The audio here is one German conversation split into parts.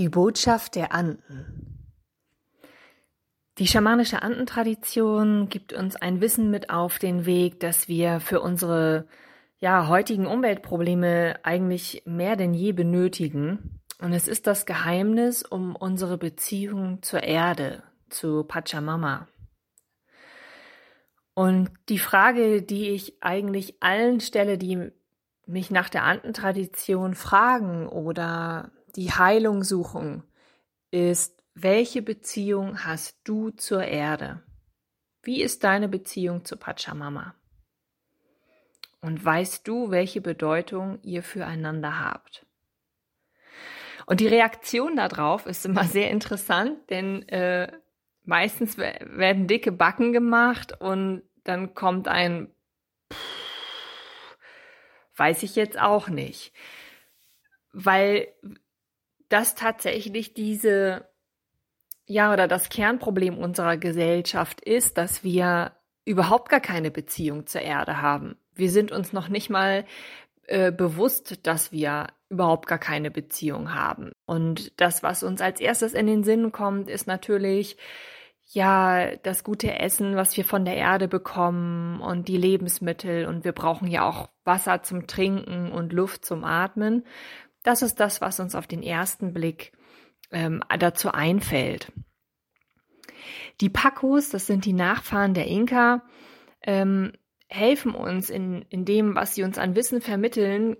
Die Botschaft der Anden. Die schamanische Andentradition gibt uns ein Wissen mit auf den Weg, dass wir für unsere ja, heutigen Umweltprobleme eigentlich mehr denn je benötigen. Und es ist das Geheimnis um unsere Beziehung zur Erde, zu Pachamama. Und die Frage, die ich eigentlich allen stelle, die mich nach der Andentradition fragen oder die Heilung suchen, ist, welche Beziehung hast du zur Erde? Wie ist deine Beziehung zu Pachamama? Und weißt du, welche Bedeutung ihr füreinander habt? Und die Reaktion darauf ist immer sehr interessant, denn äh, meistens werden dicke Backen gemacht und dann kommt ein weiß ich jetzt auch nicht. Weil das tatsächlich diese, ja, oder das Kernproblem unserer Gesellschaft ist, dass wir überhaupt gar keine Beziehung zur Erde haben. Wir sind uns noch nicht mal äh, bewusst, dass wir überhaupt gar keine Beziehung haben. Und das, was uns als erstes in den Sinn kommt, ist natürlich, ja, das gute Essen, was wir von der Erde bekommen und die Lebensmittel und wir brauchen ja auch Wasser zum Trinken und Luft zum Atmen. Das ist das, was uns auf den ersten Blick ähm, dazu einfällt. Die Pacos, das sind die Nachfahren der Inka, ähm, helfen uns in, in dem, was sie uns an Wissen vermitteln,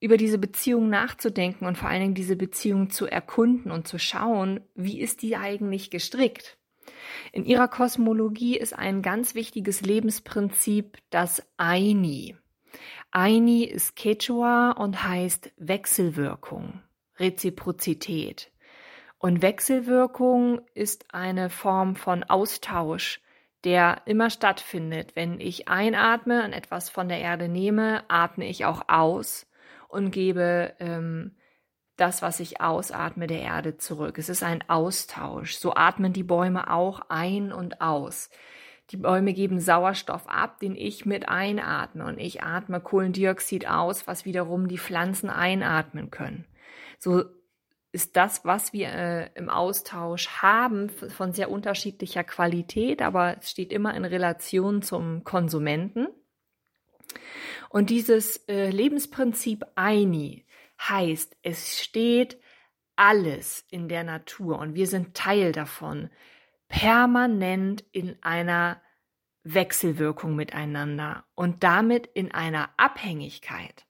über diese Beziehung nachzudenken und vor allen Dingen diese Beziehung zu erkunden und zu schauen, wie ist die eigentlich gestrickt. In ihrer Kosmologie ist ein ganz wichtiges Lebensprinzip das Aini. Aini ist Quechua und heißt Wechselwirkung, Reziprozität. Und Wechselwirkung ist eine Form von Austausch, der immer stattfindet. Wenn ich einatme und etwas von der Erde nehme, atme ich auch aus und gebe ähm, das, was ich ausatme, der Erde zurück. Es ist ein Austausch. So atmen die Bäume auch ein und aus. Die Bäume geben Sauerstoff ab, den ich mit einatme und ich atme Kohlendioxid aus, was wiederum die Pflanzen einatmen können. So ist das, was wir äh, im Austausch haben, von sehr unterschiedlicher Qualität, aber es steht immer in Relation zum Konsumenten. Und dieses äh, Lebensprinzip Aini heißt, es steht alles in der Natur und wir sind Teil davon permanent in einer Wechselwirkung miteinander und damit in einer Abhängigkeit.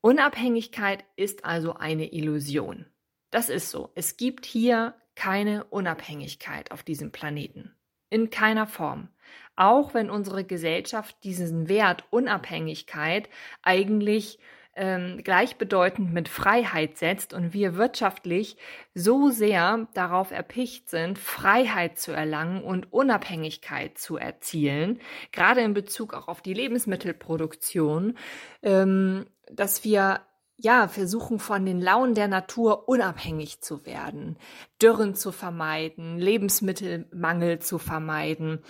Unabhängigkeit ist also eine Illusion. Das ist so. Es gibt hier keine Unabhängigkeit auf diesem Planeten. In keiner Form. Auch wenn unsere Gesellschaft diesen Wert Unabhängigkeit eigentlich ähm, gleichbedeutend mit Freiheit setzt und wir wirtschaftlich so sehr darauf erpicht sind, Freiheit zu erlangen und Unabhängigkeit zu erzielen, gerade in Bezug auch auf die Lebensmittelproduktion, ähm, dass wir ja, versuchen von den Launen der Natur unabhängig zu werden, Dürren zu vermeiden, Lebensmittelmangel zu vermeiden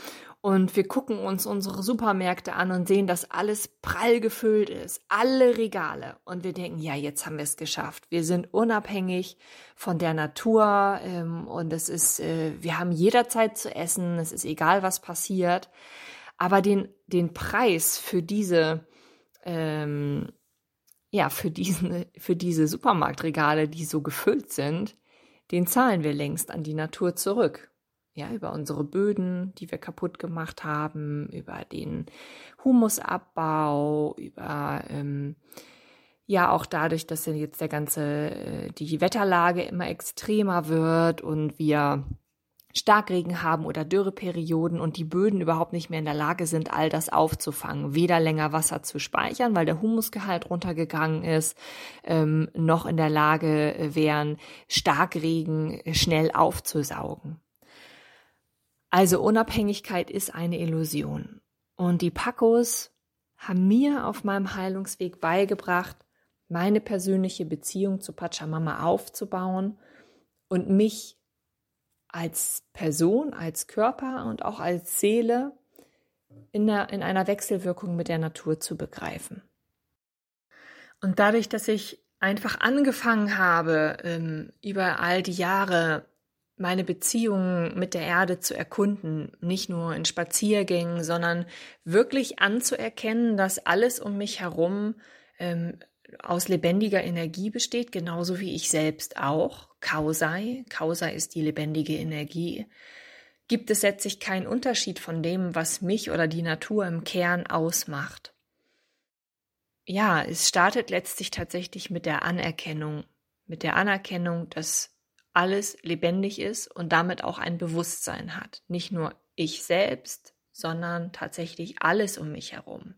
und wir gucken uns unsere Supermärkte an und sehen, dass alles prall gefüllt ist, alle Regale. Und wir denken, ja, jetzt haben wir es geschafft. Wir sind unabhängig von der Natur ähm, und es ist, äh, wir haben jederzeit zu essen. Es ist egal, was passiert. Aber den den Preis für diese ähm, ja für diesen für diese Supermarktregale, die so gefüllt sind, den zahlen wir längst an die Natur zurück ja, über unsere Böden, die wir kaputt gemacht haben, über den Humusabbau, über ähm, ja auch dadurch, dass jetzt der ganze äh, die Wetterlage immer extremer wird und wir Starkregen haben oder Dürreperioden und die Böden überhaupt nicht mehr in der Lage sind, all das aufzufangen, weder länger Wasser zu speichern, weil der Humusgehalt runtergegangen ist, ähm, noch in der Lage wären, Starkregen schnell aufzusaugen. Also Unabhängigkeit ist eine Illusion. Und die Pacos haben mir auf meinem Heilungsweg beigebracht, meine persönliche Beziehung zu Pachamama aufzubauen und mich als Person, als Körper und auch als Seele in, der, in einer Wechselwirkung mit der Natur zu begreifen. Und dadurch, dass ich einfach angefangen habe, ähm, über all die Jahre meine Beziehungen mit der Erde zu erkunden, nicht nur in Spaziergängen, sondern wirklich anzuerkennen, dass alles um mich herum ähm, aus lebendiger Energie besteht, genauso wie ich selbst auch. Kausai, Kausai ist die lebendige Energie. Gibt es letztlich keinen Unterschied von dem, was mich oder die Natur im Kern ausmacht. Ja, es startet letztlich tatsächlich mit der Anerkennung, mit der Anerkennung, dass alles lebendig ist und damit auch ein Bewusstsein hat. Nicht nur ich selbst, sondern tatsächlich alles um mich herum.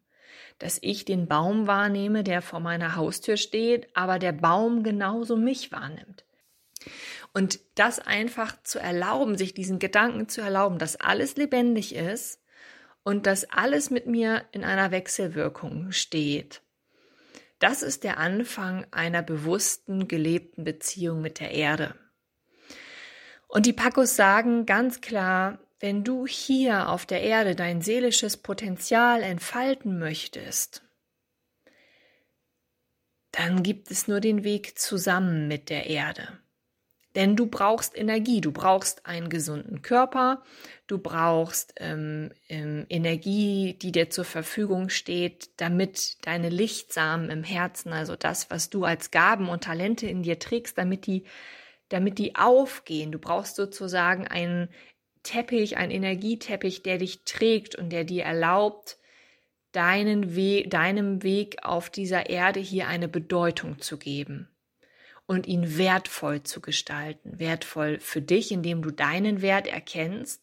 Dass ich den Baum wahrnehme, der vor meiner Haustür steht, aber der Baum genauso mich wahrnimmt. Und das einfach zu erlauben, sich diesen Gedanken zu erlauben, dass alles lebendig ist und dass alles mit mir in einer Wechselwirkung steht. Das ist der Anfang einer bewussten, gelebten Beziehung mit der Erde. Und die Pacos sagen ganz klar, wenn du hier auf der Erde dein seelisches Potenzial entfalten möchtest, dann gibt es nur den Weg zusammen mit der Erde. Denn du brauchst Energie, du brauchst einen gesunden Körper, du brauchst ähm, ähm, Energie, die dir zur Verfügung steht, damit deine Lichtsamen im Herzen, also das, was du als Gaben und Talente in dir trägst, damit die damit die aufgehen. Du brauchst sozusagen einen Teppich, einen Energieteppich, der dich trägt und der dir erlaubt, deinen We deinem Weg auf dieser Erde hier eine Bedeutung zu geben und ihn wertvoll zu gestalten. Wertvoll für dich, indem du deinen Wert erkennst,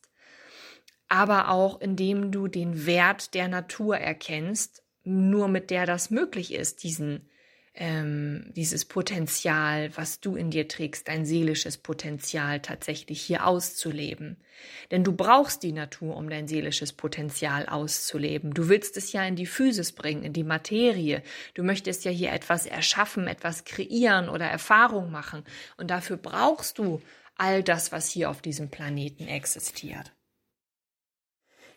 aber auch indem du den Wert der Natur erkennst, nur mit der das möglich ist, diesen ähm, dieses Potenzial, was du in dir trägst, dein seelisches Potenzial tatsächlich hier auszuleben. Denn du brauchst die Natur, um dein seelisches Potenzial auszuleben. Du willst es ja in die Physis bringen, in die Materie. Du möchtest ja hier etwas erschaffen, etwas kreieren oder Erfahrung machen. Und dafür brauchst du all das, was hier auf diesem Planeten existiert.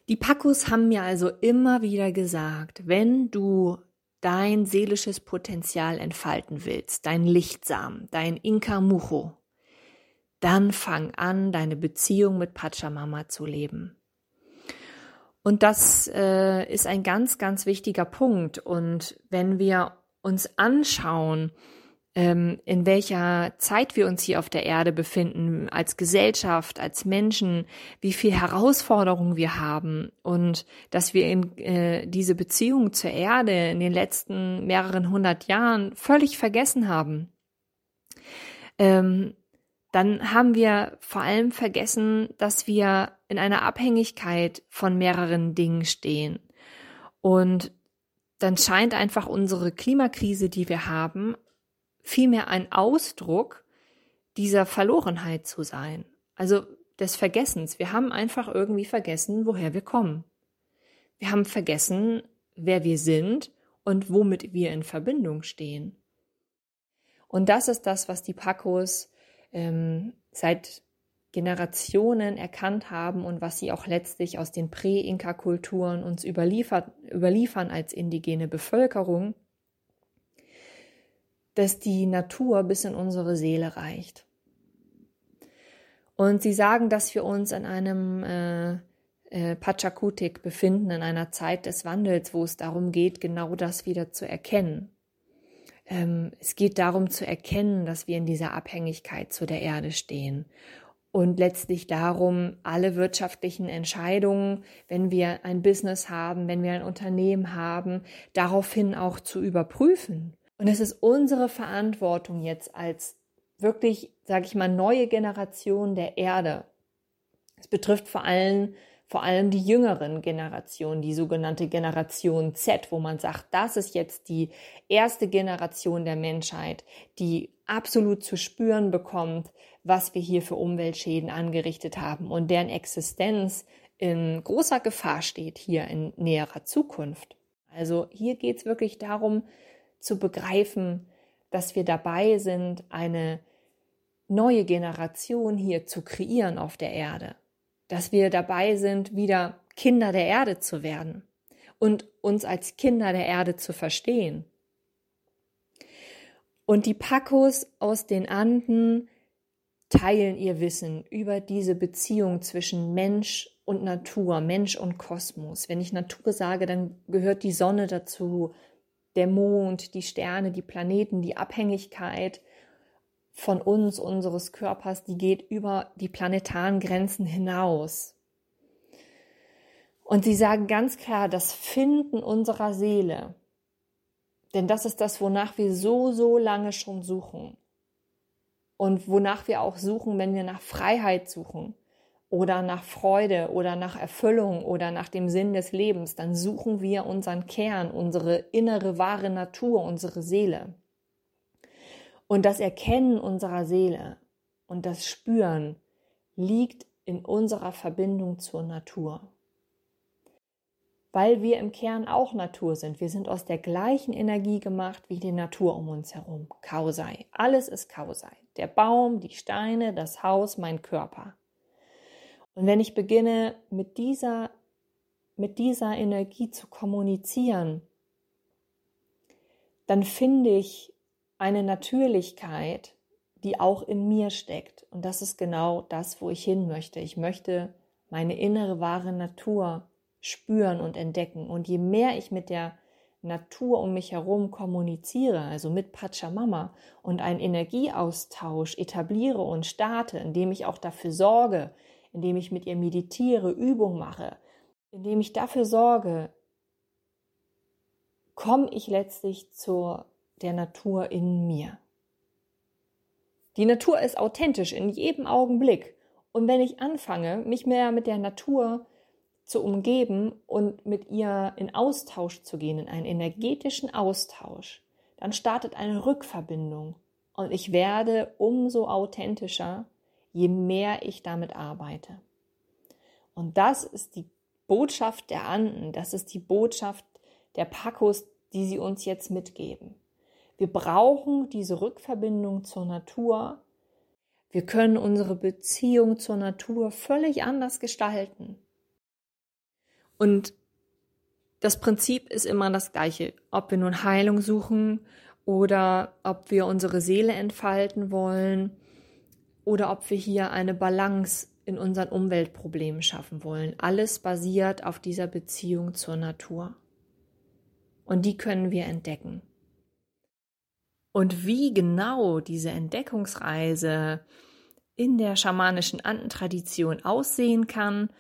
Die Pacus haben mir also immer wieder gesagt, wenn du dein seelisches Potenzial entfalten willst, dein Lichtsamen, dein Inka Mucho, dann fang an, deine Beziehung mit Pachamama zu leben. Und das äh, ist ein ganz, ganz wichtiger Punkt. Und wenn wir uns anschauen, ähm, in welcher Zeit wir uns hier auf der Erde befinden, als Gesellschaft, als Menschen, wie viel Herausforderungen wir haben und dass wir in äh, diese Beziehung zur Erde in den letzten mehreren hundert Jahren völlig vergessen haben. Ähm, dann haben wir vor allem vergessen, dass wir in einer Abhängigkeit von mehreren Dingen stehen. Und dann scheint einfach unsere Klimakrise, die wir haben, vielmehr ein Ausdruck dieser Verlorenheit zu sein. Also des Vergessens. Wir haben einfach irgendwie vergessen, woher wir kommen. Wir haben vergessen, wer wir sind und womit wir in Verbindung stehen. Und das ist das, was die Pacos ähm, seit Generationen erkannt haben und was sie auch letztlich aus den Prä-Inka-Kulturen uns überliefern als indigene Bevölkerung dass die Natur bis in unsere Seele reicht. Und sie sagen, dass wir uns in einem äh, äh, Pachakutik befinden, in einer Zeit des Wandels, wo es darum geht, genau das wieder zu erkennen. Ähm, es geht darum zu erkennen, dass wir in dieser Abhängigkeit zu der Erde stehen und letztlich darum, alle wirtschaftlichen Entscheidungen, wenn wir ein Business haben, wenn wir ein Unternehmen haben, daraufhin auch zu überprüfen und es ist unsere Verantwortung jetzt als wirklich, sage ich mal, neue Generation der Erde. Es betrifft vor allem, vor allem die jüngeren Generationen, die sogenannte Generation Z, wo man sagt, das ist jetzt die erste Generation der Menschheit, die absolut zu spüren bekommt, was wir hier für Umweltschäden angerichtet haben und deren Existenz in großer Gefahr steht hier in näherer Zukunft. Also hier geht es wirklich darum, zu begreifen, dass wir dabei sind, eine neue Generation hier zu kreieren auf der Erde, dass wir dabei sind, wieder Kinder der Erde zu werden und uns als Kinder der Erde zu verstehen. Und die Pacos aus den Anden teilen ihr Wissen über diese Beziehung zwischen Mensch und Natur, Mensch und Kosmos. Wenn ich Natur sage, dann gehört die Sonne dazu, der Mond, die Sterne, die Planeten, die Abhängigkeit von uns, unseres Körpers, die geht über die planetaren Grenzen hinaus. Und sie sagen ganz klar, das Finden unserer Seele, denn das ist das, wonach wir so, so lange schon suchen. Und wonach wir auch suchen, wenn wir nach Freiheit suchen oder nach Freude oder nach Erfüllung oder nach dem Sinn des Lebens, dann suchen wir unseren Kern, unsere innere wahre Natur, unsere Seele. Und das Erkennen unserer Seele und das Spüren liegt in unserer Verbindung zur Natur. Weil wir im Kern auch Natur sind. Wir sind aus der gleichen Energie gemacht wie die Natur um uns herum. Kausai. Alles ist Kausai. Der Baum, die Steine, das Haus, mein Körper. Und wenn ich beginne, mit dieser, mit dieser Energie zu kommunizieren, dann finde ich eine Natürlichkeit, die auch in mir steckt. Und das ist genau das, wo ich hin möchte. Ich möchte meine innere wahre Natur spüren und entdecken. Und je mehr ich mit der Natur um mich herum kommuniziere, also mit Pachamama und einen Energieaustausch etabliere und starte, indem ich auch dafür sorge, indem ich mit ihr meditiere, Übung mache, indem ich dafür sorge, komme ich letztlich zur der Natur in mir. Die Natur ist authentisch in jedem Augenblick. Und wenn ich anfange, mich mehr mit der Natur zu umgeben und mit ihr in Austausch zu gehen, in einen energetischen Austausch, dann startet eine Rückverbindung. Und ich werde umso authentischer je mehr ich damit arbeite. Und das ist die Botschaft der Anden, das ist die Botschaft der Pakos, die sie uns jetzt mitgeben. Wir brauchen diese Rückverbindung zur Natur. Wir können unsere Beziehung zur Natur völlig anders gestalten. Und das Prinzip ist immer das gleiche, ob wir nun Heilung suchen oder ob wir unsere Seele entfalten wollen oder ob wir hier eine Balance in unseren Umweltproblemen schaffen wollen. Alles basiert auf dieser Beziehung zur Natur. Und die können wir entdecken. Und wie genau diese Entdeckungsreise in der schamanischen Andentradition aussehen kann,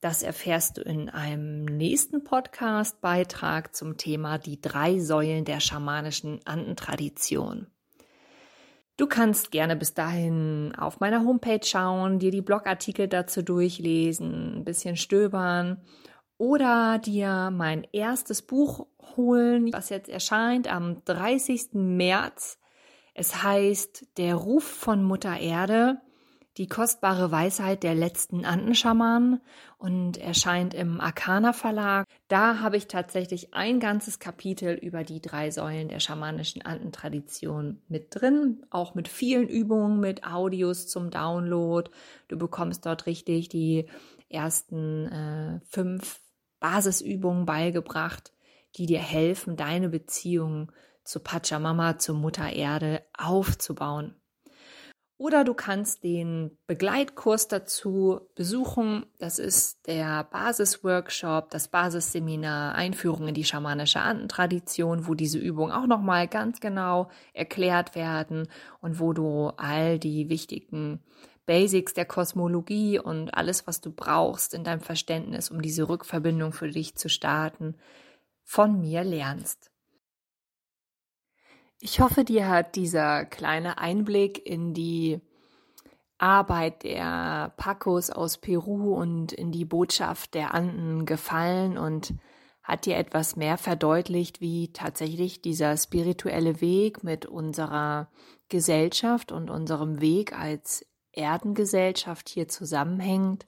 das erfährst du in einem nächsten Podcast-Beitrag zum Thema die drei Säulen der schamanischen Andentradition. Du kannst gerne bis dahin auf meiner Homepage schauen, dir die Blogartikel dazu durchlesen, ein bisschen stöbern oder dir mein erstes Buch holen, was jetzt erscheint am 30. März. Es heißt Der Ruf von Mutter Erde die kostbare Weisheit der letzten Andenschamanen und erscheint im Arcana Verlag. Da habe ich tatsächlich ein ganzes Kapitel über die drei Säulen der schamanischen Andentradition mit drin, auch mit vielen Übungen, mit Audios zum Download. Du bekommst dort richtig die ersten äh, fünf Basisübungen beigebracht, die dir helfen, deine Beziehung zu Pachamama, zur Mutter Erde aufzubauen. Oder du kannst den Begleitkurs dazu besuchen. Das ist der Basisworkshop, das Basisseminar Einführung in die schamanische Andentradition, wo diese Übungen auch nochmal ganz genau erklärt werden und wo du all die wichtigen Basics der Kosmologie und alles, was du brauchst in deinem Verständnis, um diese Rückverbindung für dich zu starten, von mir lernst. Ich hoffe, dir hat dieser kleine Einblick in die Arbeit der Pacos aus Peru und in die Botschaft der Anden gefallen und hat dir etwas mehr verdeutlicht, wie tatsächlich dieser spirituelle Weg mit unserer Gesellschaft und unserem Weg als Erdengesellschaft hier zusammenhängt.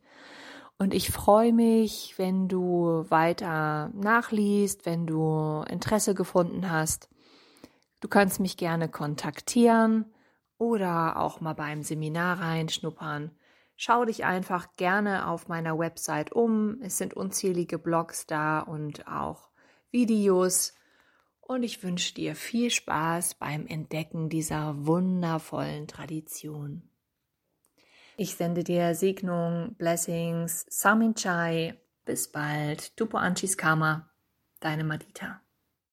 Und ich freue mich, wenn du weiter nachliest, wenn du Interesse gefunden hast Du kannst mich gerne kontaktieren oder auch mal beim Seminar reinschnuppern. Schau dich einfach gerne auf meiner Website um. Es sind unzählige Blogs da und auch Videos. Und ich wünsche dir viel Spaß beim Entdecken dieser wundervollen Tradition. Ich sende dir Segnung, Blessings, Samin Chai. Bis bald. Tupo Anchis Karma. Deine Madita.